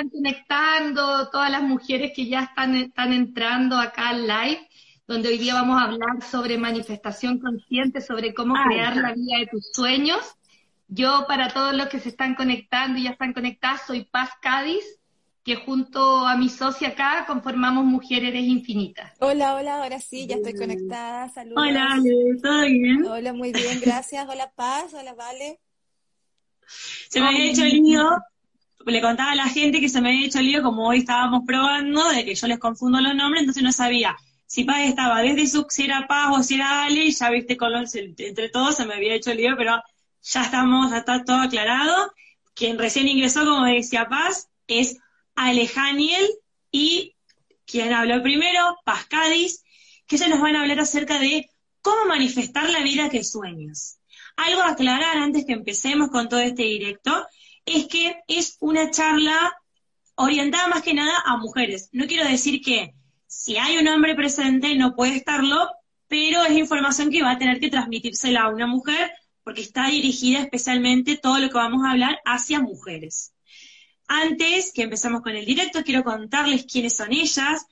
están conectando, todas las mujeres que ya están, están entrando acá al live, donde hoy día vamos a hablar sobre manifestación consciente, sobre cómo crear la vida de tus sueños. Yo, para todos los que se están conectando y ya están conectadas, soy Paz Cádiz, que junto a mi socia acá conformamos Mujeres Infinitas. Hola, hola, ahora sí, ya estoy conectada. Saludos. Hola, ¿todo bien? Hola, muy bien, gracias. Hola, Paz. Hola, Vale. Se me había hecho el lío, le contaba a la gente que se me había hecho lío, como hoy estábamos probando, de que yo les confundo los nombres, entonces no sabía si Paz estaba desde su, si era Paz o si era Ale, ya viste, con entre todos se me había hecho lío, pero ya estamos, ya está todo aclarado. Quien recién ingresó, como decía Paz, es Alejaniel y quien habló primero, Paz Cádiz, que ellos nos van a hablar acerca de cómo manifestar la vida que sueñas. Algo a aclarar antes que empecemos con todo este directo es que es una charla orientada más que nada a mujeres. No quiero decir que si hay un hombre presente no puede estarlo, pero es información que va a tener que transmitírsela a una mujer porque está dirigida especialmente todo lo que vamos a hablar hacia mujeres. Antes que empezamos con el directo, quiero contarles quiénes son ellas.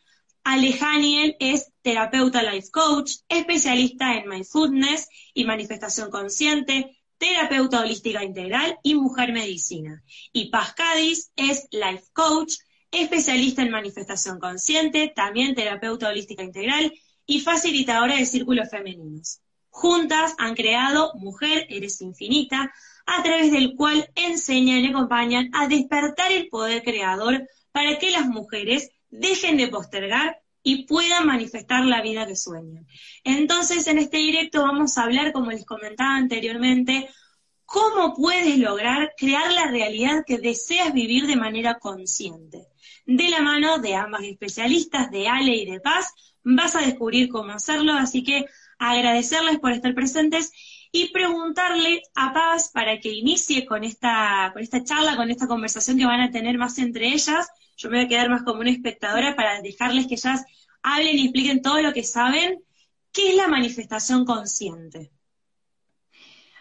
Alejaniel es terapeuta life coach, especialista en mindfulness y manifestación consciente, terapeuta holística integral y mujer medicina. Y Paz Cádiz es life coach, especialista en manifestación consciente, también terapeuta holística integral y facilitadora de círculos femeninos. Juntas han creado Mujer Eres Infinita, a través del cual enseñan y acompañan a despertar el poder creador para que las mujeres dejen de postergar y puedan manifestar la vida que sueñan. Entonces, en este directo vamos a hablar, como les comentaba anteriormente, cómo puedes lograr crear la realidad que deseas vivir de manera consciente. De la mano de ambas especialistas, de Ale y de Paz, vas a descubrir cómo hacerlo, así que agradecerles por estar presentes y preguntarle a Paz para que inicie con esta, con esta charla, con esta conversación que van a tener más entre ellas. Yo me voy a quedar más como una espectadora para dejarles que ellas hablen y expliquen todo lo que saben. ¿Qué es la manifestación consciente?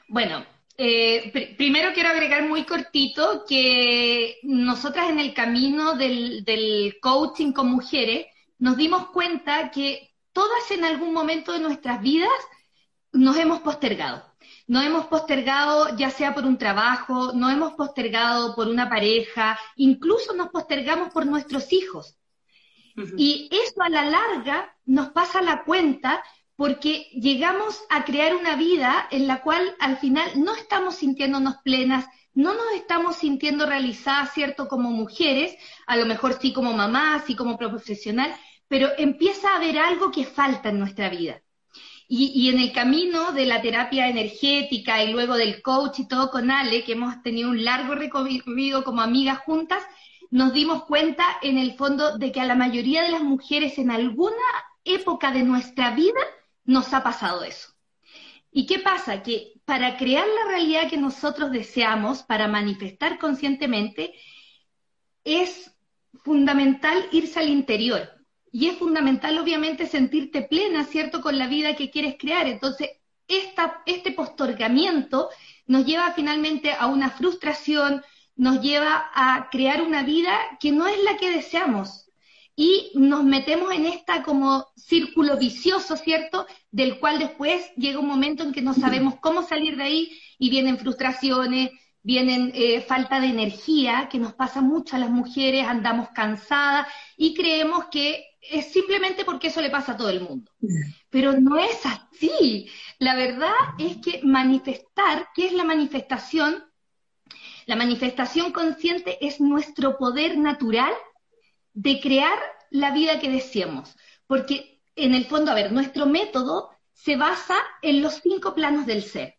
Bueno, eh, primero quiero agregar muy cortito que nosotras en el camino del, del coaching con mujeres nos dimos cuenta que todas en algún momento de nuestras vidas nos hemos postergado. Nos hemos postergado ya sea por un trabajo, nos hemos postergado por una pareja, incluso nos postergamos por nuestros hijos. Y eso a la larga nos pasa la cuenta porque llegamos a crear una vida en la cual al final no estamos sintiéndonos plenas, no nos estamos sintiendo realizadas, ¿cierto? Como mujeres, a lo mejor sí como mamá, sí como profesional, pero empieza a haber algo que falta en nuestra vida. Y, en el camino de la terapia energética y luego del coach y todo con Ale, que hemos tenido un largo recorrido como amigas juntas, nos dimos cuenta en el fondo de que a la mayoría de las mujeres en alguna época de nuestra vida nos ha pasado eso. ¿Y qué pasa? Que para crear la realidad que nosotros deseamos, para manifestar conscientemente, es fundamental irse al interior, y es fundamental, obviamente, sentirte plena, ¿cierto?, con la vida que quieres crear. Entonces, esta, este postergamiento nos lleva finalmente a una frustración, nos lleva a crear una vida que no es la que deseamos. Y nos metemos en esta como círculo vicioso, ¿cierto? Del cual después llega un momento en que no sabemos cómo salir de ahí y vienen frustraciones, vienen eh, falta de energía, que nos pasa mucho a las mujeres, andamos cansadas y creemos que es simplemente porque eso le pasa a todo el mundo. Pero no es así. La verdad es que manifestar, ¿qué es la manifestación? La manifestación consciente es nuestro poder natural de crear la vida que deseamos. Porque en el fondo, a ver, nuestro método se basa en los cinco planos del ser.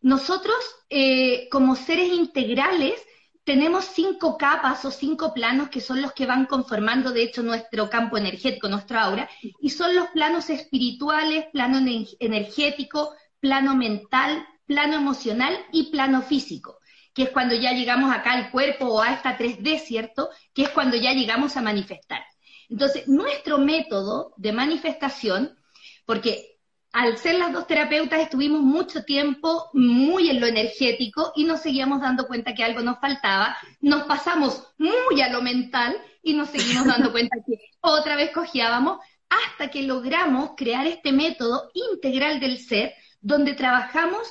Nosotros, eh, como seres integrales, tenemos cinco capas o cinco planos que son los que van conformando, de hecho, nuestro campo energético, nuestra aura, y son los planos espirituales, plano energético, plano mental, plano emocional y plano físico, que es cuando ya llegamos acá al cuerpo o a esta 3D, ¿cierto? Que es cuando ya llegamos a manifestar. Entonces, nuestro método de manifestación, porque al ser las dos terapeutas estuvimos mucho tiempo muy en lo energético y nos seguíamos dando cuenta que algo nos faltaba, nos pasamos muy a lo mental y nos seguimos dando cuenta que otra vez cojeábamos hasta que logramos crear este método integral del ser donde trabajamos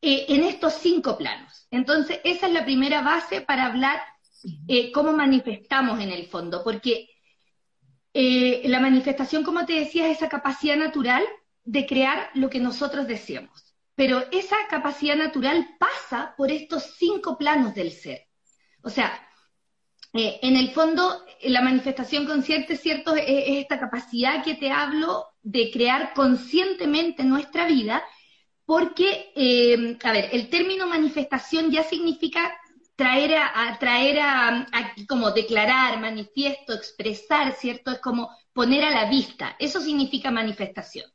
eh, en estos cinco planos. Entonces, esa es la primera base para hablar eh, cómo manifestamos en el fondo, porque eh, la manifestación, como te decía, es esa capacidad natural de crear lo que nosotros deseamos. Pero esa capacidad natural pasa por estos cinco planos del ser. O sea, eh, en el fondo, la manifestación consciente, ¿cierto? Es, esta capacidad que te hablo de crear conscientemente nuestra vida, porque, eh, a ver, el término manifestación ya significa traer a, traer a, como declarar, manifiesto, expresar, ¿cierto? Es como poner a la vista. Eso significa manifestación.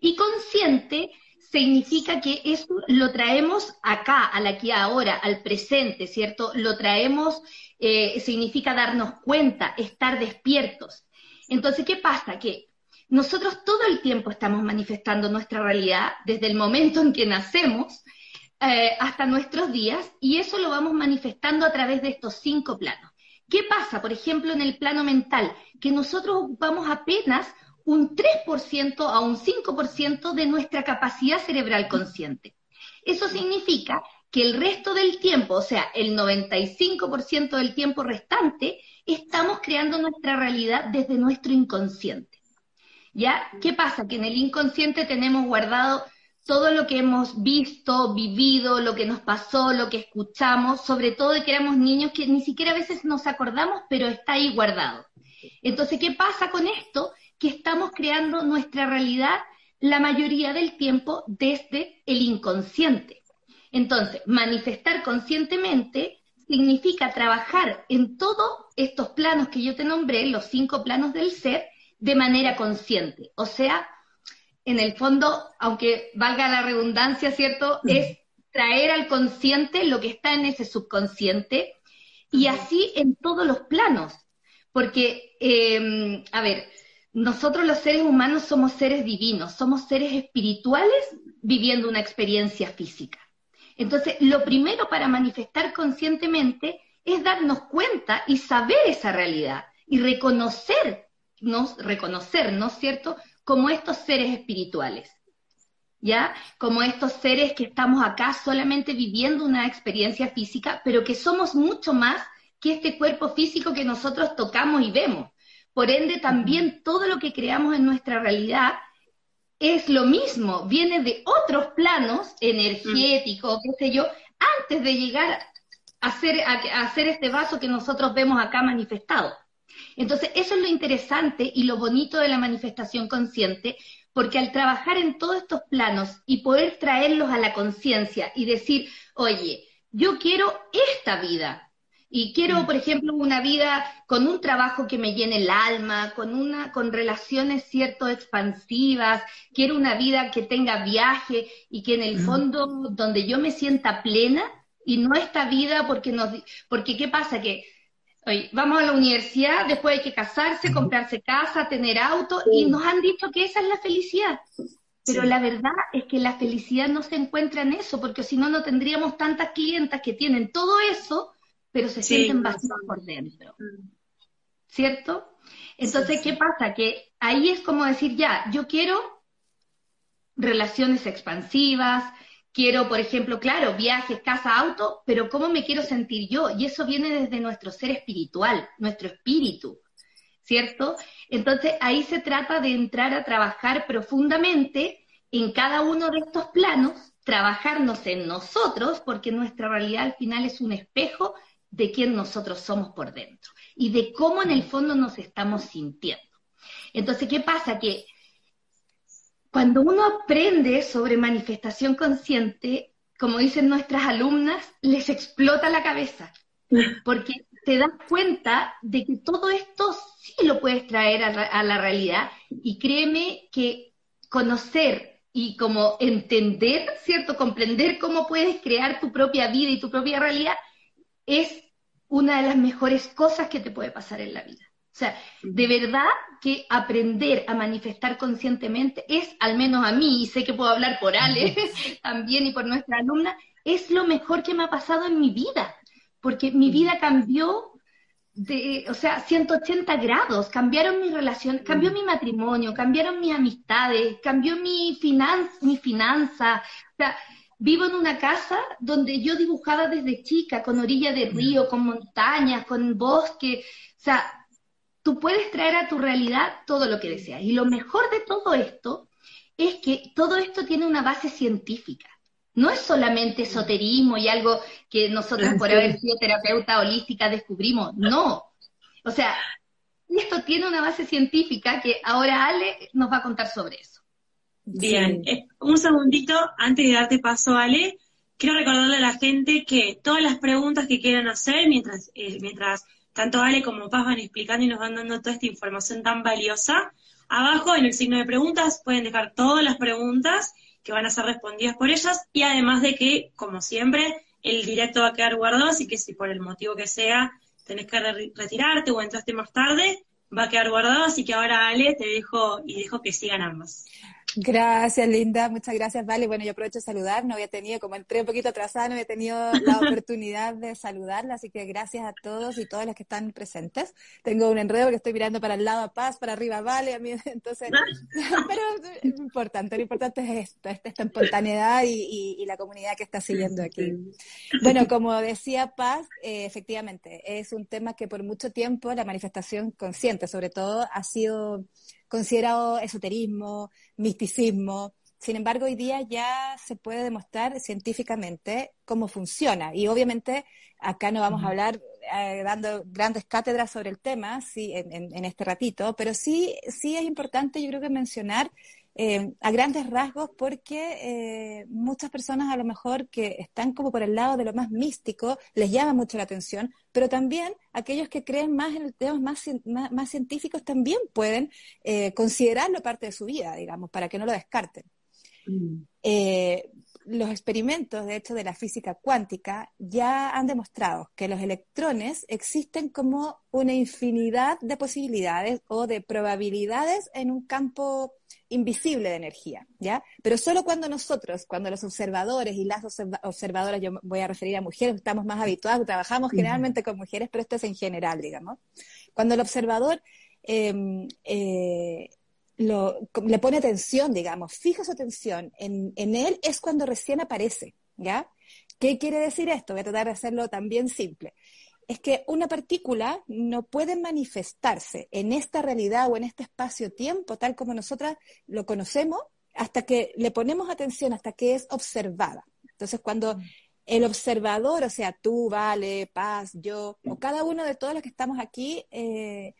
Y consciente significa que eso lo traemos acá, al aquí ahora, al presente, ¿cierto? Lo traemos, eh, significa darnos cuenta, estar despiertos. Entonces, ¿qué pasa? Que nosotros todo el tiempo estamos manifestando nuestra realidad desde el momento en que nacemos eh, hasta nuestros días y eso lo vamos manifestando a través de estos cinco planos. ¿Qué pasa, por ejemplo, en el plano mental? Que nosotros ocupamos apenas un 3% a un 5% de nuestra capacidad cerebral consciente. Eso significa que el resto del tiempo, o sea, el 95% del tiempo restante, estamos creando nuestra realidad desde nuestro inconsciente. ¿Ya? ¿Qué pasa? Que en el inconsciente tenemos guardado todo lo que hemos visto, vivido, lo que nos pasó, lo que escuchamos, sobre todo de que éramos niños que ni siquiera a veces nos acordamos, pero está ahí guardado. Entonces, ¿qué pasa con esto? Que estamos creando nuestra realidad la mayoría del tiempo desde el inconsciente. Entonces, manifestar conscientemente significa trabajar en todos estos planos que yo te nombré, los cinco planos del ser, de manera consciente. O sea, en el fondo, aunque valga la redundancia, ¿cierto? Es traer al consciente lo que está en ese subconsciente y así en todos los planos. Porque, eh, a ver, nosotros los seres humanos somos seres divinos, somos seres espirituales viviendo una experiencia física. Entonces, lo primero para manifestar conscientemente es darnos cuenta y saber esa realidad y reconocernos, reconocernos, ¿cierto?, como estos seres espirituales. ¿Ya? Como estos seres que estamos acá solamente viviendo una experiencia física, pero que somos mucho más que este cuerpo físico que nosotros tocamos y vemos. Por ende, también todo lo que creamos en nuestra realidad es lo mismo, viene de otros planos energéticos, qué sé yo, antes de llegar a hacer, a hacer este vaso que nosotros vemos acá manifestado. Entonces, eso es lo interesante y lo bonito de la manifestación consciente, porque al trabajar en todos estos planos y poder traerlos a la conciencia y decir, oye, yo quiero esta vida, y quiero, mm. por ejemplo, una vida con un trabajo que me llene el alma, con una, con relaciones cierto expansivas, quiero una vida que tenga viaje y que en el mm. fondo donde yo me sienta plena y no esta vida porque nos, porque qué pasa que oye, vamos a la universidad, después hay que casarse, comprarse casa, tener auto y nos han dicho que esa es la felicidad. Pero la verdad es que la felicidad no se encuentra en eso, porque si no, no tendríamos tantas clientas que tienen todo eso, pero se sienten vacíos por dentro. ¿Cierto? Entonces, ¿qué pasa? Que ahí es como decir, ya, yo quiero relaciones expansivas, quiero, por ejemplo, claro, viajes, casa, auto, pero ¿cómo me quiero sentir yo? Y eso viene desde nuestro ser espiritual, nuestro espíritu, ¿cierto? Entonces, ahí se trata de entrar a trabajar profundamente en cada uno de estos planos, trabajarnos en nosotros, porque nuestra realidad al final es un espejo de quién nosotros somos por dentro y de cómo en el fondo nos estamos sintiendo. Entonces, ¿qué pasa? Que cuando uno aprende sobre manifestación consciente, como dicen nuestras alumnas, les explota la cabeza, porque te das cuenta de que todo esto sí lo puedes traer a, la realidad y créeme que conocer y como entender, ¿cierto? Comprender cómo puedes crear tu propia vida y tu propia realidad es una de las mejores cosas que te puede pasar en la vida. sea, de verdad que aprender a manifestar conscientemente es, al menos a mí, y sé que puedo hablar por Ale también y por nuestra alumna, es lo mejor que me ha pasado en mi vida, porque mi vida cambió de, o sea, 180 grados, cambiaron mi relación, cambió mi matrimonio, cambiaron mis amistades, cambió mi, finan mi finanza, o sea, vivo en una casa donde yo dibujaba desde chica, con orilla de río, con montañas, con bosque, o sea, tú puedes traer a tu realidad todo lo que deseas. Y lo mejor de todo esto es que todo esto tiene una base científica. No es solamente esoterismo y algo que nosotros por haber sido terapeuta holística descubrimos. No. O sea, esto tiene una base científica que ahora Ale nos va a contar sobre eso. Bien, eh, un segundito antes de darte paso, Ale. Quiero recordarle a la gente que todas las preguntas que quieran hacer mientras, eh, mientras tanto Ale como Paz van explicando y nos van dando toda esta información tan valiosa, abajo en el signo de preguntas pueden dejar todas las preguntas que van a ser respondidas por ellas y además de que, como siempre, el directo va a quedar guardado, así que si por el motivo que sea tenés que retirarte o entraste más tarde, va a quedar guardado, así que ahora Ale te dejo y dejo que sigan ambas. Gracias, Linda. Muchas gracias, Vale. Bueno, yo aprovecho de saludar. No había tenido, como entré un poquito atrasada, no había tenido la oportunidad de saludarla. Así que gracias a todos y todas las que están presentes. Tengo un enredo que estoy mirando para el lado a Paz, para arriba Vale, a mí, entonces, pero lo importante, lo importante es esto, esta, espontaneidad y, y, la comunidad que está siguiendo aquí. Bueno, como decía Paz, eh, efectivamente, es un tema que por mucho tiempo la manifestación consciente, sobre todo, ha sido considerado esoterismo, misticismo. Sin embargo, hoy día ya se puede demostrar científicamente cómo funciona. Y obviamente acá no vamos a hablar eh, dando grandes cátedras sobre el tema sí, en, este ratito, pero sí, sí es importante, yo creo que mencionar eh, a grandes rasgos porque eh, muchas personas a lo mejor que están como por el lado de lo más místico les llama mucho la atención, pero también aquellos que creen más en temas más, más, científicos también pueden eh, considerarlo parte de su vida, digamos, para que no lo descarten. Mm. Los experimentos, de hecho, de la física cuántica ya han demostrado que los electrones existen como una infinidad de posibilidades o de probabilidades en un campo invisible de energía, ¿ya? Pero solo cuando nosotros, cuando los observadores y las observadoras, yo voy a referir a mujeres, estamos más habituados, trabajamos generalmente con mujeres, pero esto es en general, digamos. Cuando el observador em, eh, le pone atención, digamos, fija su atención en, en él, es cuando recién aparece, ¿ya? ¿Qué quiere decir esto? Voy a tratar de hacerlo también simple es que una partícula no puede manifestarse en esta realidad o en este espacio-tiempo tal como nosotras lo conocemos hasta que le ponemos atención, hasta que es observada. Entonces, cuando mm. el observador, o sea, tú, Vale, Paz, yo, o cada uno de todos los que estamos aquí, eh,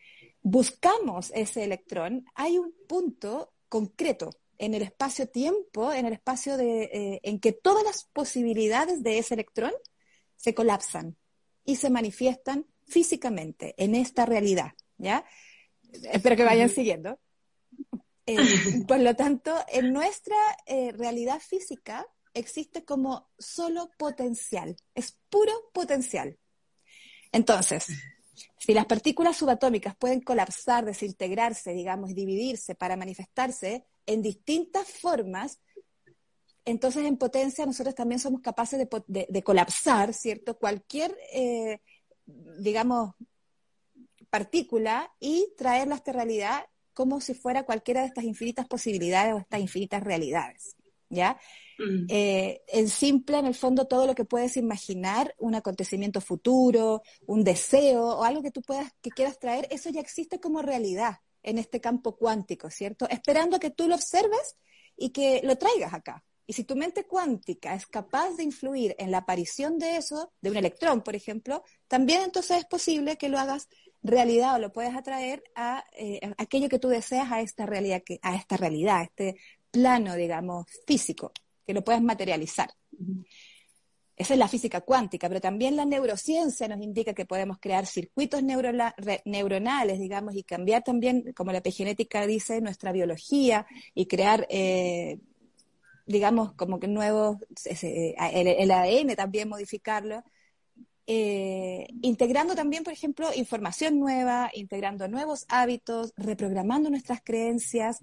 buscamos ese electrón, hay un punto concreto en el espacio-tiempo, en el espacio de, eh, en que todas las posibilidades de ese electrón se colapsan y se manifiestan físicamente en esta realidad, ¿ya? Espero que vayan siguiendo. Eh, por lo tanto, en nuestra eh, realidad física existe como solo potencial, es puro potencial. Entonces, si las partículas subatómicas pueden colapsar, desintegrarse, digamos, dividirse para manifestarse en distintas formas, entonces en potencia nosotros también somos capaces de, colapsar, ¿cierto? Cualquier, eh, digamos, partícula y traerla a esta realidad como si fuera cualquiera de estas infinitas posibilidades o estas infinitas realidades, ¿ya? Mm. Eh, en simple, en el fondo, todo lo que puedes imaginar, un acontecimiento futuro, un deseo o algo que tú puedas, que quieras traer, eso ya existe como realidad en este campo cuántico, ¿cierto? Esperando que tú lo observes y que lo traigas acá. Y si tu mente cuántica es capaz de influir en la aparición de eso, de un electrón, por ejemplo, también entonces es posible que lo hagas realidad o lo puedes atraer a eh, aquello que tú deseas a esta realidad, a esta realidad, a este plano, digamos, físico, que lo puedas materializar. Esa es la física cuántica, pero también la neurociencia nos indica que podemos crear circuitos neuronales, digamos, y cambiar también, como la epigenética dice, nuestra biología y crear eh, digamos, como que nuevos, el, ADN también modificarlo. eh, integrando también, por ejemplo, información nueva, integrando nuevos hábitos, reprogramando nuestras creencias.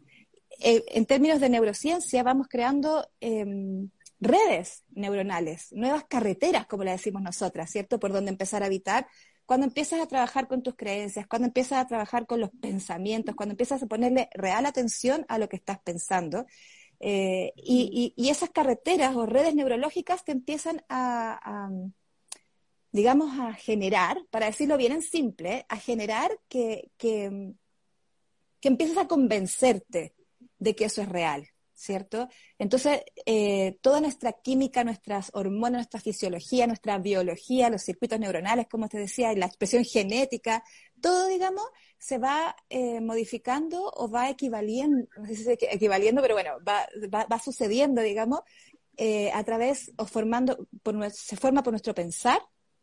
Eh, en términos de neurociencia, vamos creando em, redes neuronales, nuevas carreteras, como le decimos nosotras, ¿cierto? Por donde empezar a habitar. Cuando empiezas a trabajar con tus creencias, cuando empiezas a trabajar con los pensamientos, cuando empiezas a ponerle real atención a lo que estás pensando, eh, y, esas carreteras o redes neurológicas te empiezan a digamos, a generar, para decirlo bien en simple, a generar que, que, empieces a convencerte de que eso es real, ¿cierto? Entonces, eh, toda nuestra química, nuestras hormonas, nuestra fisiología, nuestra biología, los circuitos neuronales, como te decía, y la expresión genética, todo, digamos, se va eh, modificando o va equivaliendo, no sé si es equivaliendo, pero bueno, va, sucediendo, digamos, eh, a través o formando, se forma por nuestro pensar,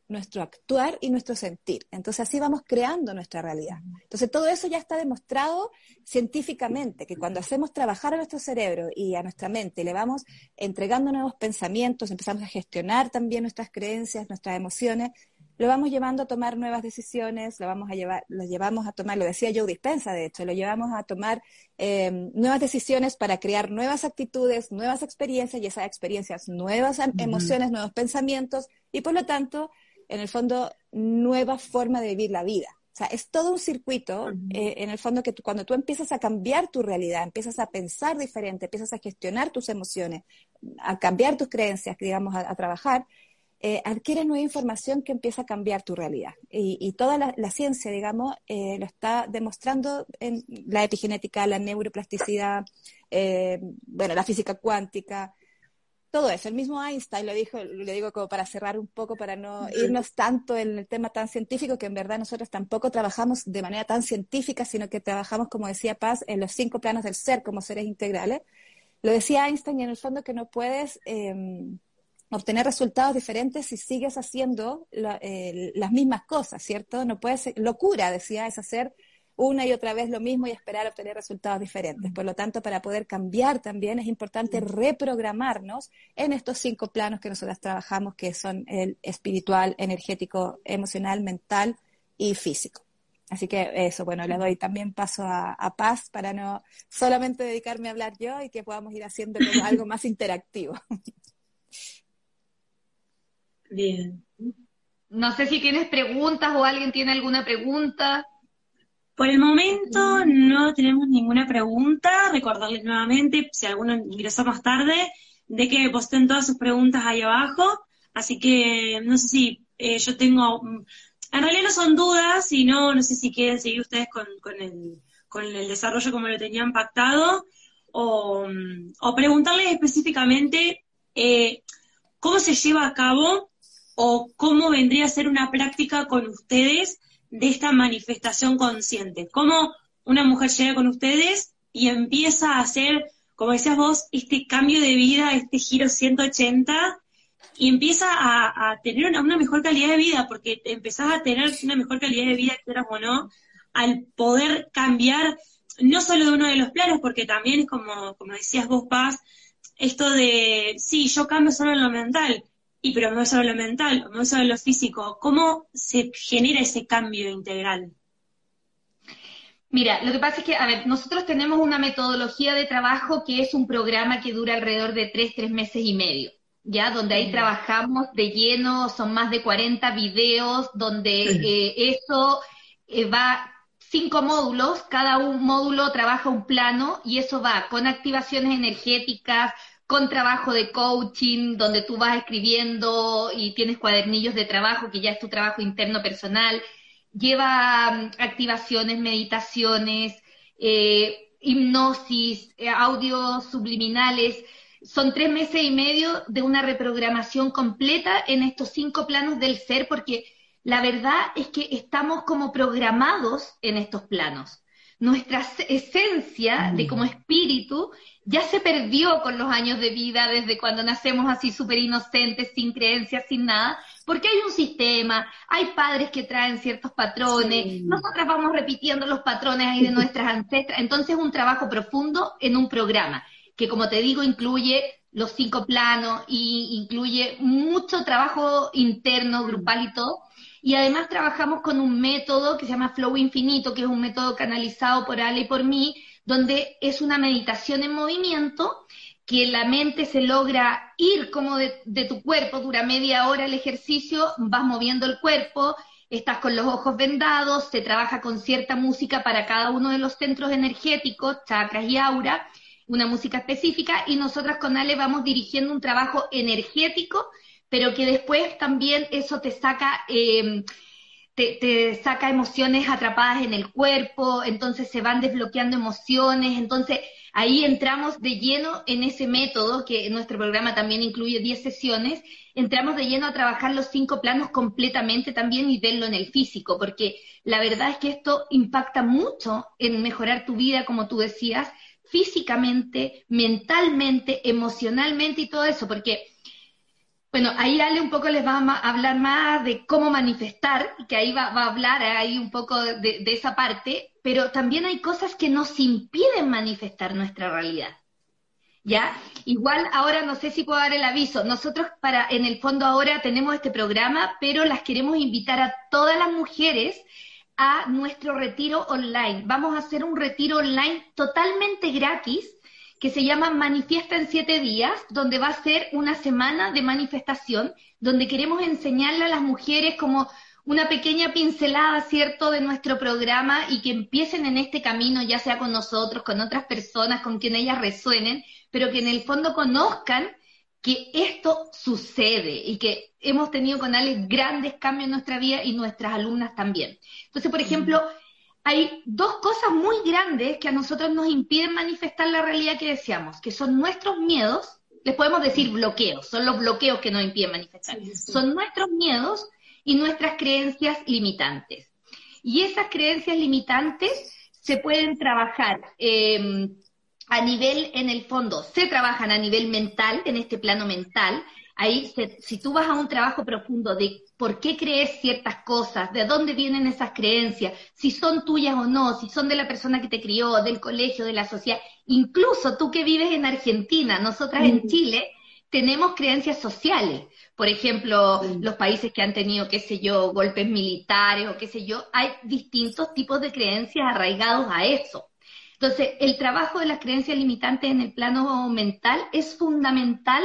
nuestro actuar y nuestro sentir. Entonces así vamos creando nuestra realidad. Entonces todo eso ya está demostrado científicamente, que cuando hacemos trabajar a nuestro cerebro y a nuestra mente, le vamos entregando nuevos pensamientos, empezamos a gestionar también nuestras creencias, nuestras emociones, lo vamos llevando a tomar nuevas decisiones, lo vamos a llevar, lo llevamos a tomar, lo decía Joe Dispensa, de hecho, lo llevamos a tomar em, nuevas decisiones para crear nuevas actitudes, nuevas experiencias y esas experiencias, nuevas emociones, nuevos pensamientos y por lo tanto en el fondo, nueva forma de vivir la vida. O sea, es todo un circuito, eh, en el fondo, que cuando tú empiezas a cambiar tu realidad, empiezas a pensar diferente, empiezas a gestionar tus emociones, a cambiar tus creencias, digamos, a, trabajar, eh, adquieres nueva información que empieza a cambiar tu realidad. Y, toda la, ciencia, digamos, eh, lo está demostrando en la epigenética, la neuroplasticidad, bueno, la física cuántica, todo eso. El mismo Einstein lo dijo, lo digo como para cerrar un poco, para no irnos tanto en el tema tan científico, que en verdad nosotros tampoco trabajamos de manera tan científica, sino que trabajamos, como decía Paz, en los cinco planos del ser como seres integrales. Lo decía Einstein y en el fondo que no puedes em, obtener resultados diferentes si sigues haciendo las mismas cosas, ¿cierto? No puedes, locura, decía, es hacer una y otra vez lo mismo y esperar obtener resultados diferentes. Por lo tanto, para poder cambiar también es importante reprogramarnos en estos cinco planos que nosotras trabajamos, que son el espiritual, energético, emocional, mental y físico. Así que eso, bueno, le doy también paso a, Paz para no solamente dedicarme a hablar yo y que podamos ir haciendo algo más interactivo. Bien. No sé si tienes preguntas o alguien tiene alguna pregunta. Por el momento no tenemos ninguna pregunta. Recordarles nuevamente, si alguno ingresó más tarde, de que posten todas sus preguntas ahí abajo. Así que no sé si eh, yo tengo. Mm, en realidad no son dudas, sino no sé si quieren seguir ustedes con, el, con el desarrollo como lo tenían pactado, o, mm, preguntarles específicamente eh, cómo se lleva a cabo o cómo vendría a ser una práctica con ustedes de esta manifestación consciente. Cómo una mujer llega con ustedes y empieza a hacer, como decías vos, este cambio de vida, este giro 180 y empieza a, tener una, mejor calidad de vida, porque empezás a tener una mejor calidad de vida, quieras o no, al poder cambiar no solo de uno de los planos, porque también es como, como decías vos, Paz, esto de, sí, yo cambio solo en lo mental, y pero no solo lo mental, no solo lo físico, ¿cómo se genera ese cambio integral? Mira, lo que pasa es que, a ver, nosotros tenemos una metodología de trabajo que es un programa que dura alrededor de tres, tres meses y medio, ¿ya? Donde ahí trabajamos de lleno, son más de 40 videos, donde eh, eso eh, va cinco módulos, cada un módulo trabaja un plano y eso va con activaciones energéticas, con trabajo de coaching, donde tú vas escribiendo y tienes cuadernillos de trabajo, que ya es tu trabajo interno personal, lleva mm, activaciones, meditaciones, eh, hipnosis, eh, audios subliminales. Son tres meses y medio de una reprogramación completa en estos cinco planos del ser, porque la verdad es que estamos como programados en estos planos. Nuestra esencia de como espíritu ya se perdió con los años de vida desde cuando nacemos así súper inocentes, sin creencias, sin nada, porque hay un sistema, hay padres que traen ciertos patrones, nosotras vamos repitiendo los patrones ahí de nuestras ancestras, entonces un trabajo profundo en un programa, que como te digo incluye los cinco planos y incluye mucho trabajo interno, grupal y todo. Y además trabajamos con un método que se llama Flow Infinito, que es un método canalizado por Ale y por mí, donde es una meditación en movimiento, que la mente se logra ir como de, tu cuerpo, dura media hora el ejercicio, vas moviendo el cuerpo, estás con los ojos vendados, se trabaja con cierta música para cada uno de los centros energéticos, chakras y aura, una música específica, y nosotras con Ale vamos dirigiendo un trabajo energético, pero que después también eso te saca... Eh, te, saca emociones atrapadas en el cuerpo, entonces se van desbloqueando emociones, entonces ahí entramos de lleno en ese método, que nuestro programa también incluye 10 sesiones, entramos de lleno a trabajar los cinco planos completamente también y verlo en el físico, porque la verdad es que esto impacta mucho en mejorar tu vida, como tú decías, físicamente, mentalmente, emocionalmente y todo eso, porque bueno, ahí Ale un poco les va a hablar más de cómo manifestar, que ahí va, a hablar ahí un poco de, esa parte, pero también hay cosas que nos impiden manifestar nuestra realidad. ¿Ya? Igual ahora no sé si puedo dar el aviso. Nosotros para, en el fondo ahora tenemos este programa, pero las queremos invitar a todas las mujeres a nuestro retiro online. Vamos a hacer un retiro online totalmente gratis que se llama Manifiesta en siete días, donde va a ser una semana de manifestación, donde queremos enseñarle a las mujeres como una pequeña pincelada, ¿cierto?, de nuestro programa y que empiecen en este camino, ya sea con nosotros, con otras personas, con quien ellas resuenen, pero que en el fondo conozcan que esto sucede y que hemos tenido con Ale grandes cambios en nuestra vida y nuestras alumnas también. Entonces, por ejemplo, hay dos cosas muy grandes que a nosotros nos impiden manifestar la realidad que deseamos, que son nuestros miedos, les podemos decir bloqueos, son los bloqueos que nos impiden manifestar, son nuestros miedos y nuestras creencias limitantes. Y esas creencias limitantes se pueden trabajar em, a nivel, en el fondo, se trabajan a nivel mental, en este plano mental, Ahí, si tú vas a un trabajo profundo de por qué crees ciertas cosas, de dónde vienen esas creencias, si son tuyas o no, si son de la persona que te crió, del colegio, de la sociedad, incluso tú que vives en Argentina, nosotras en Chile, tenemos creencias sociales. Por ejemplo, los países que han tenido, qué sé yo, golpes militares o qué sé yo, hay distintos tipos de creencias arraigados a eso. Entonces, el trabajo de las creencias limitantes en el plano mental es fundamental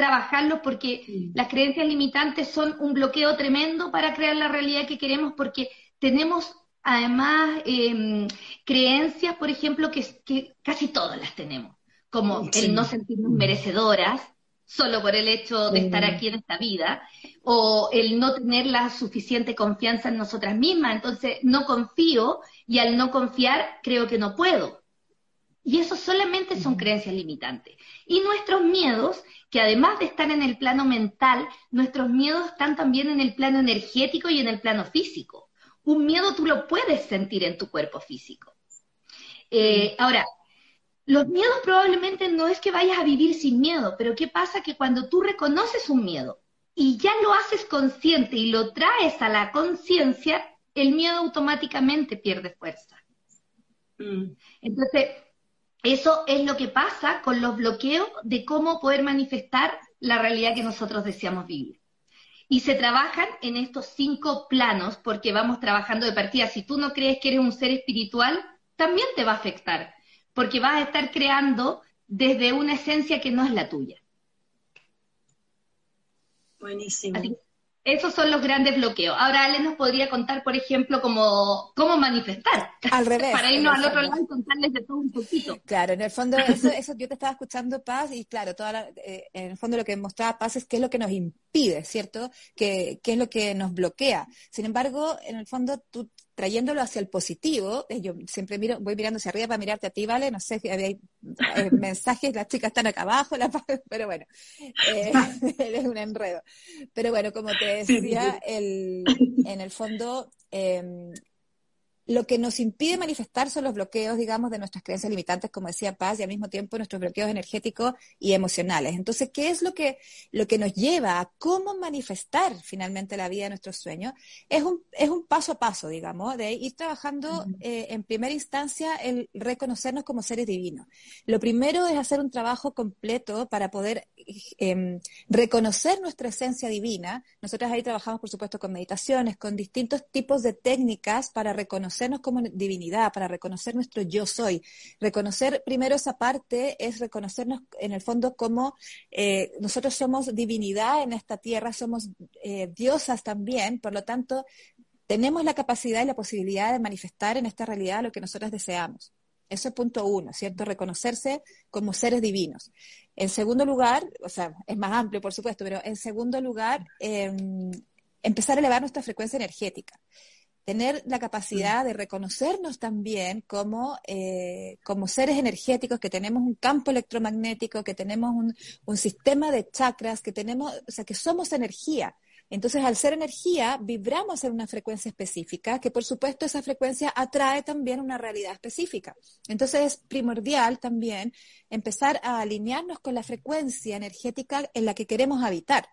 trabajarlo porque las creencias limitantes son un bloqueo tremendo para crear la realidad que queremos porque tenemos además em, creencias, por ejemplo, que, casi todas las tenemos, como el no sentirnos merecedoras solo por el hecho de estar aquí en esta vida, o el no tener la suficiente confianza en nosotras mismas, entonces no confío y al no confiar creo que no puedo. Y eso solamente son creencias limitantes. Y nuestros miedos que además de estar en el plano mental, nuestros miedos están también en el plano energético y en el plano físico. Un miedo tú lo puedes sentir en tu cuerpo físico. Eh, ahora, los miedos probablemente no es que vayas a vivir sin miedo, pero ¿qué pasa? Que cuando tú reconoces un miedo y ya lo haces consciente y lo traes a la conciencia, el miedo automáticamente pierde fuerza. Mm. Entonces, eso es lo que pasa con los bloqueos de cómo poder manifestar la realidad que nosotros deseamos vivir. Y se trabajan en estos cinco planos porque vamos trabajando de partida. Si tú no crees que eres un ser espiritual, también te va a afectar, porque vas a estar creando desde una esencia que no es la tuya. Buenísimo. Esos son los grandes bloqueos. Ahora Ale nos podría contar, por ejemplo, cómo, cómo manifestar. Al revés. Para irnos al otro lado y contarles de todo un poquito. Claro, en el fondo, eso, eso yo te estaba escuchando, Paz, y claro, toda eh, en el fondo lo que mostraba Paz es qué es lo que nos impide, ¿cierto? ¿Qué, qué es lo que nos bloquea? Sin embargo, en el fondo, tú trayéndolo hacia el positivo, eh, yo siempre miro, voy mirando hacia arriba para mirarte a ti, ¿vale? No sé si hay eh, mensajes, las chicas están acá abajo, pero bueno, eh, es un enredo. Pero bueno, como te decía, el, en el fondo, em, lo que nos impide manifestar son los bloqueos, digamos, de nuestras creencias limitantes, como decía Paz, y al mismo tiempo nuestros bloqueos energéticos y emocionales. Entonces, ¿qué es lo que, lo que nos lleva a cómo manifestar finalmente la vida de nuestros sueños? Es un, es un paso a paso, digamos, de ir trabajando eh, en primera instancia el reconocernos como seres divinos. Lo primero es hacer un trabajo completo para poder em, reconocer nuestra esencia divina. Nosotros ahí trabajamos, por supuesto, con meditaciones, con distintos tipos de técnicas para reconocernos como divinidad, para reconocer nuestro yo soy. Reconocer primero esa parte es reconocernos en el fondo como eh, nosotros somos divinidad en esta tierra, somos eh, diosas también, por lo tanto, tenemos la capacidad y la posibilidad de manifestar en esta realidad lo que nosotros deseamos. Eso es punto uno, ¿cierto? Reconocerse como seres divinos. En segundo lugar, o sea, es más amplio, por supuesto, pero en segundo lugar, em, empezar a elevar nuestra frecuencia energética. Tener la capacidad de reconocernos también como, eh, como seres energéticos, que tenemos un campo electromagnético, que tenemos un, un sistema de chakras, que tenemos, o sea, que somos energía entonces, al ser energía, vibramos en una frecuencia específica, que por supuesto esa frecuencia atrae también una realidad específica. Entonces, es primordial también empezar a alinearnos con la frecuencia energética en la que queremos habitar.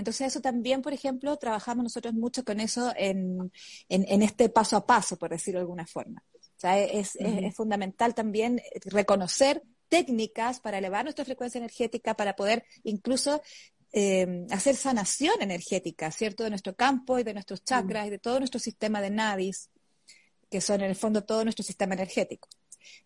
Entonces, eso también, por ejemplo, trabajamos nosotros mucho con eso en, este paso a paso, por decirlo de alguna forma. O sea, es, es fundamental también reconocer técnicas para elevar nuestra frecuencia energética, para poder incluso eh, hacer sanación energética, ¿cierto? De nuestro campo y de nuestros chakras y de todo nuestro sistema de nadis, que son en el fondo todo nuestro sistema energético.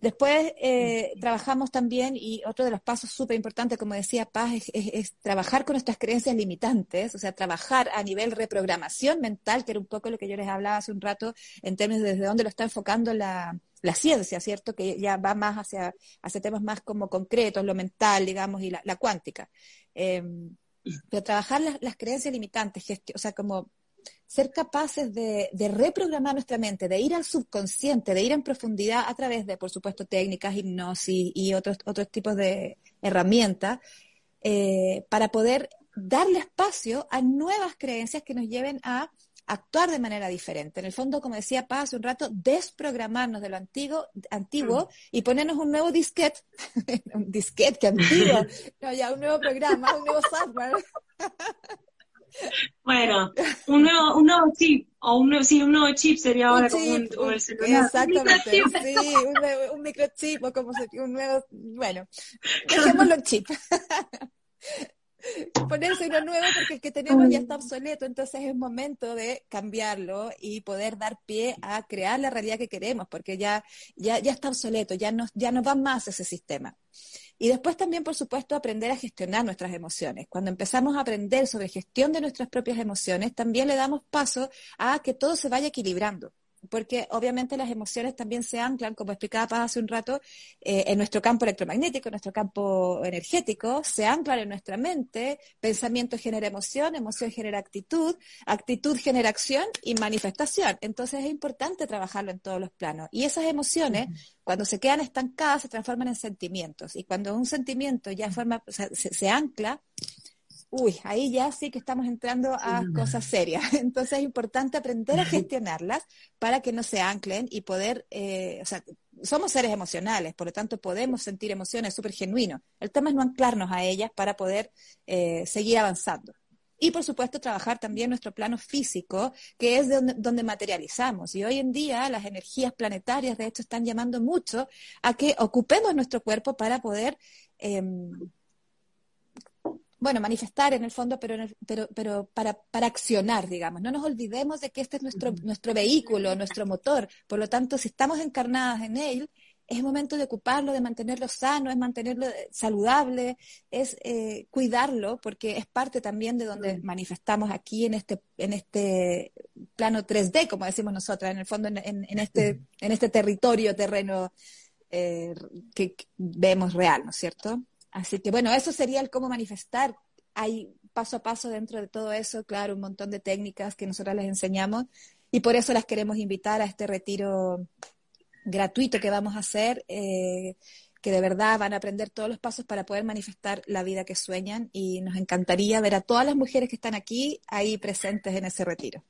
Después eh, trabajamos también, y otro de los pasos súper importantes, como decía Paz, es, trabajar con nuestras creencias limitantes, o sea, trabajar a nivel reprogramación mental, que era un poco lo que yo les hablaba hace un rato en términos de desde dónde lo está enfocando la, ciencia, ¿cierto? Que ya va más hacia, hacia temas más como concretos, lo mental, digamos, y la, cuántica. Em, pero trabajar las, creencias limitantes, o sea, como ser capaces de, reprogramar nuestra mente, de ir al subconsciente, de ir en profundidad a través de, por supuesto, técnicas, hipnosis y otros, otros tipos de herramientas, eh, para poder darle espacio a nuevas creencias que nos lleven a actuar de manera diferente. En el fondo, como decía Paz hace un rato, desprogramarnos de lo antiguo, antiguo mm. y ponernos un nuevo disquete, un disquete que antiguo, no, ya un nuevo programa, un nuevo software. Bueno, un nuevo, un nuevo chip, o un nuevo, sí, un nuevo chip sería ahora como, un, el celular. Exactamente, sí, un, un microchip o como un nuevo, bueno, dejémoslo chip ponerse uno nuevo porque el que tenemos ya está obsoleto, entonces es momento de cambiarlo y poder dar pie a crear la realidad que queremos, porque ya, ya, ya está obsoleto, ya no, ya no va más ese sistema. Y después también, por supuesto, aprender a gestionar nuestras emociones. Cuando empezamos a aprender sobre gestión de nuestras propias emociones, también le damos paso a que todo se vaya equilibrando porque obviamente las emociones también se anclan, como explicaba Paz hace un rato, eh, en nuestro campo electromagnético, en nuestro campo energético, se anclan en nuestra mente, pensamiento genera emoción, emoción genera actitud, actitud genera acción y manifestación. Entonces es importante trabajarlo en todos los planos. Y esas emociones, cuando se quedan estancadas, se transforman en sentimientos. Y cuando un sentimiento ya forma, se ancla, uy, ahí ya sí que estamos entrando a cosas serias. Entonces es importante aprender a gestionarlas para que no se anclen y poder, eh, o sea, somos seres emocionales, por lo tanto podemos sentir emociones súper genuinos. El tema es no anclarnos a ellas para poder eh, seguir avanzando. Y por supuesto trabajar también nuestro plano físico, que es donde, donde, materializamos. Y hoy en día las energías planetarias, de hecho, están llamando mucho a que ocupemos nuestro cuerpo para poder em, bueno, manifestar en el fondo, pero, pero, pero para, para, accionar, digamos. No nos olvidemos de que este es nuestro, nuestro vehículo, nuestro motor. Por lo tanto, si estamos encarnadas en él, es momento de ocuparlo, de mantenerlo sano, es mantenerlo eh, saludable, es eh, cuidarlo, porque es parte también de donde manifestamos aquí en este, en este plano 3D, como decimos nosotras, en el fondo, en, en, este, en este territorio, terreno eh, que vemos real, ¿no es cierto? Así que bueno, eso sería el cómo manifestar. Hay paso a paso dentro de todo eso, claro, un montón de técnicas que nosotros les enseñamos y por eso las queremos invitar a este retiro gratuito que vamos a hacer, eh, que de verdad van a aprender todos los pasos para poder manifestar la vida que sueñan y nos encantaría ver a todas las mujeres que están aquí ahí presentes en ese retiro.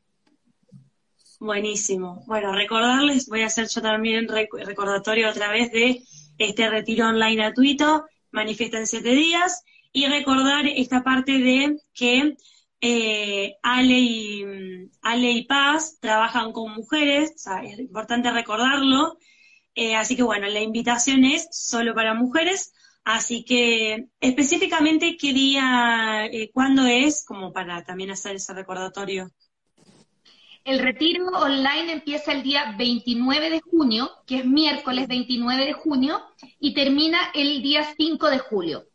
Buenísimo. Bueno, recordarles, voy a hacer yo también recordatorio otra vez de este retiro online gratuito, manifiesta en siete días, y recordar esta parte de que eh, Ale, y, Ale y Paz trabajan con mujeres, o sea, es importante recordarlo, eh, así que bueno, la invitación es solo para mujeres, así que específicamente qué día, eh, cuándo es, como para también hacer ese recordatorio. El retiro online empieza el día 29 de junio, que es miércoles 29 de junio, y termina el día 5 de julio.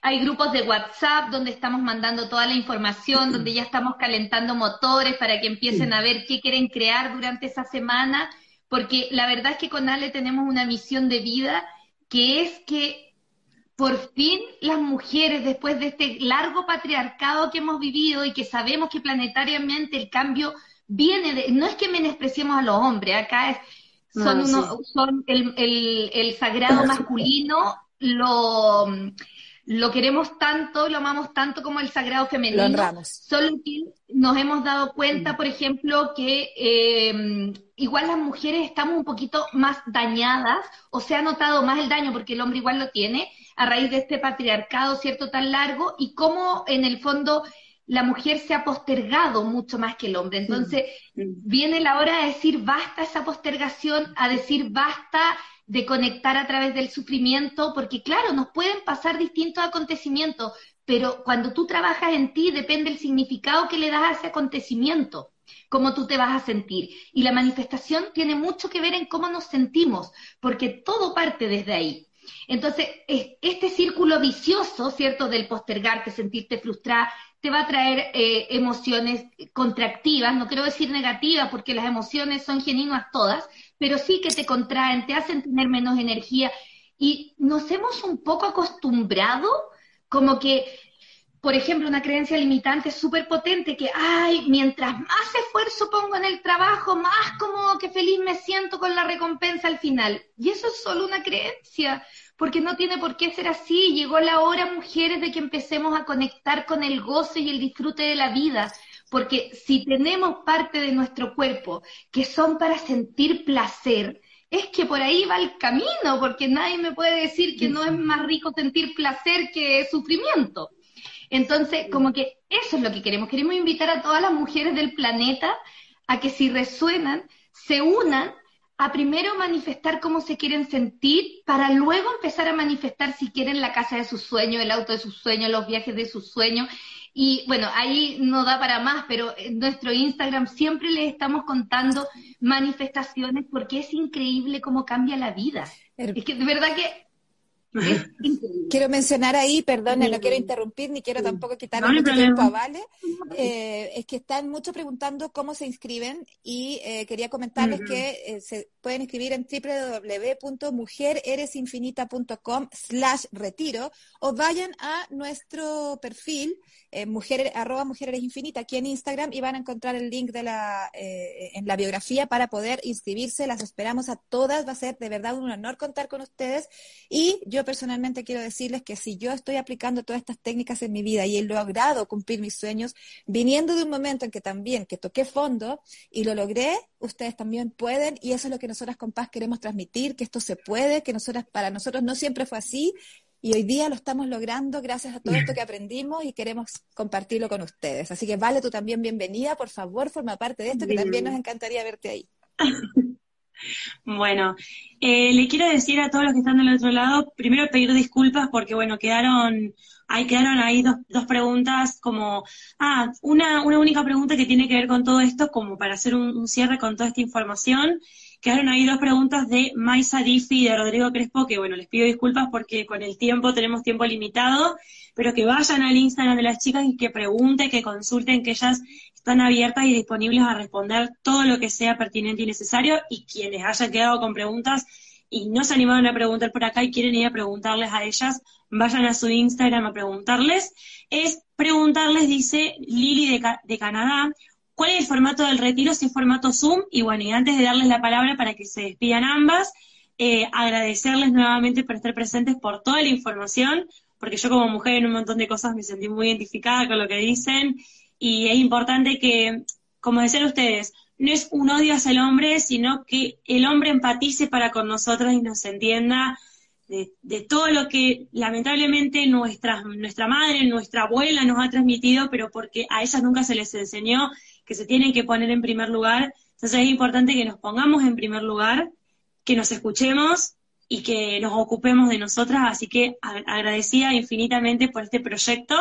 Hay grupos de WhatsApp donde estamos mandando toda la información, donde ya estamos calentando motores para que empiecen a ver qué quieren crear durante esa semana, porque la verdad es que con Ale tenemos una misión de vida que es que por fin las mujeres, después de este largo patriarcado que hemos vivido y que sabemos que planetariamente el cambio viene de, no es que menospreciemos a los hombres, acá es, son, son el, el, sagrado masculino, lo, lo queremos tanto, lo amamos tanto como el sagrado femenino. Lo Solo que nos hemos dado cuenta, mm. por ejemplo, que eh, igual las mujeres estamos un poquito más dañadas, o se ha notado más el daño, porque el hombre igual lo tiene, a raíz de este patriarcado, ¿cierto?, tan largo, y cómo en el fondo la mujer se ha postergado mucho más que el hombre. Entonces, viene la hora de decir basta esa postergación, a decir basta de conectar a través del sufrimiento, porque claro, nos pueden pasar distintos acontecimientos, pero cuando tú trabajas en ti depende el significado que le das a ese acontecimiento, cómo tú te vas a sentir. Y la manifestación tiene mucho que ver en cómo nos sentimos, porque todo parte desde ahí. Entonces, este círculo vicioso, ¿cierto?, del postergarte, sentirte frustrada, te va a traer eh, emociones contractivas, no quiero decir negativas, porque las emociones son genuinas todas, pero sí que te contraen, te hacen tener menos energía. Y nos hemos un poco acostumbrado, como que, por ejemplo, una creencia limitante súper potente, que, ay, mientras más esfuerzo pongo en el trabajo, más como que feliz me siento con la recompensa al final. Y eso es solo una creencia porque no tiene por qué ser así. Llegó la hora, mujeres, de que empecemos a conectar con el goce y el disfrute de la vida, porque si tenemos parte de nuestro cuerpo que son para sentir placer, es que por ahí va el camino, porque nadie me puede decir que no es más rico sentir placer que sufrimiento. Entonces, como que eso es lo que queremos. Queremos invitar a todas las mujeres del planeta a que si resuenan, se unan a primero manifestar cómo se quieren sentir para luego empezar a manifestar si quieren la casa de sus sueños, el auto de sus sueños, los viajes de sus sueños. Y bueno, ahí no da para más, pero en nuestro Instagram siempre les estamos contando manifestaciones porque es increíble cómo cambia la vida. Es que de verdad que quiero mencionar ahí, perdón, no quiero interrumpir ni quiero tampoco quitar mucho tiempo a Vale, eh, es que están mucho preguntando cómo se inscriben y eh, quería comentarles que eh, se pueden inscribir en www.mujereresinfinita.com slash retiro o vayan a nuestro perfil mujer, arroba mujeres infinita aquí en Instagram y van a encontrar el link de la, en la biografía para poder inscribirse. Las esperamos a todas, va a ser de verdad un honor contar con ustedes y yo personalmente quiero decirles que si yo estoy aplicando todas estas técnicas en mi vida y he logrado cumplir mis sueños, viniendo de un momento en que también, que toqué fondo y lo logré, ustedes también pueden y eso es lo que nosotras con Paz queremos transmitir, que esto se puede, que nosotras, para nosotros no siempre fue así y hoy día lo estamos logrando gracias a todo esto que aprendimos y queremos compartirlo con ustedes. Así que Vale, tú también bienvenida, por favor, forma parte de esto, que también nos encantaría verte ahí. Bueno, eh, le quiero decir a todos los que están del otro lado, primero pedir disculpas porque, bueno, quedaron, ahí quedaron ahí dos, dos preguntas como, ah, una, una única pregunta que tiene que ver con todo esto, como para hacer un, cierre con toda esta información. Quedaron ahí dos preguntas de Maisa Diffi y de Rodrigo Crespo, que bueno, les pido disculpas porque con el tiempo tenemos tiempo limitado, pero que vayan al Instagram de las chicas y que pregunten, que consulten, que ellas están abiertas y disponibles a responder todo lo que sea pertinente y necesario y quienes hayan quedado con preguntas y no se animaron a preguntar por acá y quieren ir a preguntarles a ellas, vayan a su Instagram a preguntarles. Es preguntarles, dice Lili de, Canadá, ¿cuál es el formato del retiro? Si es formato Zoom. Y bueno, y antes de darles la palabra para que se despidan ambas, eh, agradecerles nuevamente por estar presentes por toda la información, porque yo como mujer en un montón de cosas me sentí muy identificada con lo que dicen y es importante que, como decían ustedes, no es un odio hacia el hombre, sino que el hombre empatice para con nosotros y nos entienda de, de todo lo que lamentablemente nuestra, nuestra madre, nuestra abuela nos ha transmitido, pero porque a ellas nunca se les enseñó que se tienen que poner en primer lugar. Entonces es importante que nos pongamos en primer lugar, que nos escuchemos y que nos ocupemos de nosotras. Así que agradecida infinitamente por este proyecto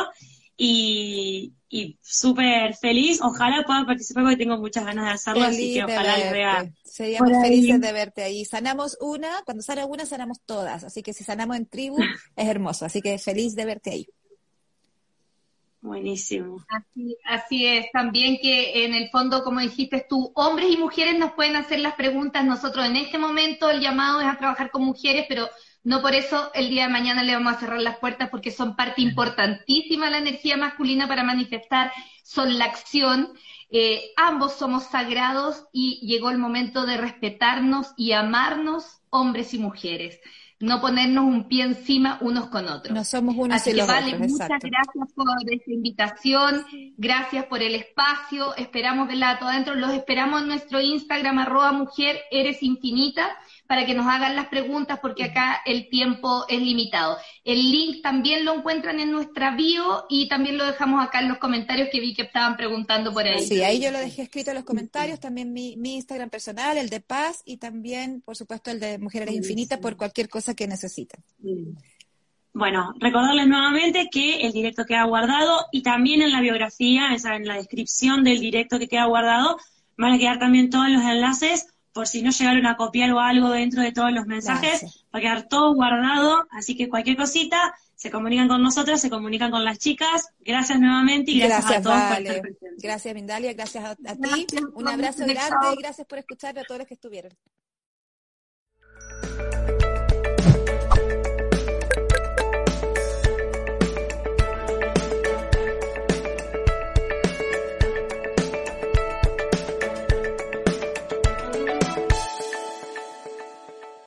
y, súper feliz. Ojalá pueda participar porque tengo muchas ganas de hacerlo, así que ojalá les vea. Seríamos felices de verte ahí. Sanamos una, cuando sana una, sanamos todas. Así que si sanamos en tribu, es hermoso. Así que feliz de verte ahí. Buenísimo. Así, así es, también que en el fondo, como dijiste tú, hombres y mujeres nos pueden hacer las preguntas. Nosotros en este momento el llamado es a trabajar con mujeres, pero no por eso el día de mañana le vamos a cerrar las puertas porque son parte importantísima de la energía masculina para manifestar, son la acción. Eh, ambos somos sagrados y llegó el momento de respetarnos y amarnos, hombres y mujeres no ponernos un pie encima unos con otros. No somos unos Así que vale, muchas gracias por esta invitación, gracias por el espacio, esperamos verla todo adentro, los esperamos en nuestro Instagram, arroba mujer, eres infinita, para que nos hagan las preguntas porque acá el tiempo es limitado. El link también lo encuentran en nuestra bio y también lo dejamos acá en los comentarios que vi que estaban preguntando por ahí. Sí, ahí yo lo dejé escrito en los comentarios, también mi, Instagram personal, el de Paz y también, por supuesto, el de Mujeres Infinitas por cualquier cosa que necesiten. Bueno, recordarles nuevamente que el directo queda guardado y también en la biografía, en la descripción del directo que queda guardado, van a quedar también todos los enlaces por si no llegaron a copiar o algo dentro de todos los mensajes, va a quedar todo guardado, así que cualquier cosita, se comunican con nosotras, se comunican con las chicas. Gracias nuevamente y gracias, a todos por estar Gracias, Mindalia, gracias a, ti. Un abrazo grande y gracias por escuchar a todos los que estuvieron.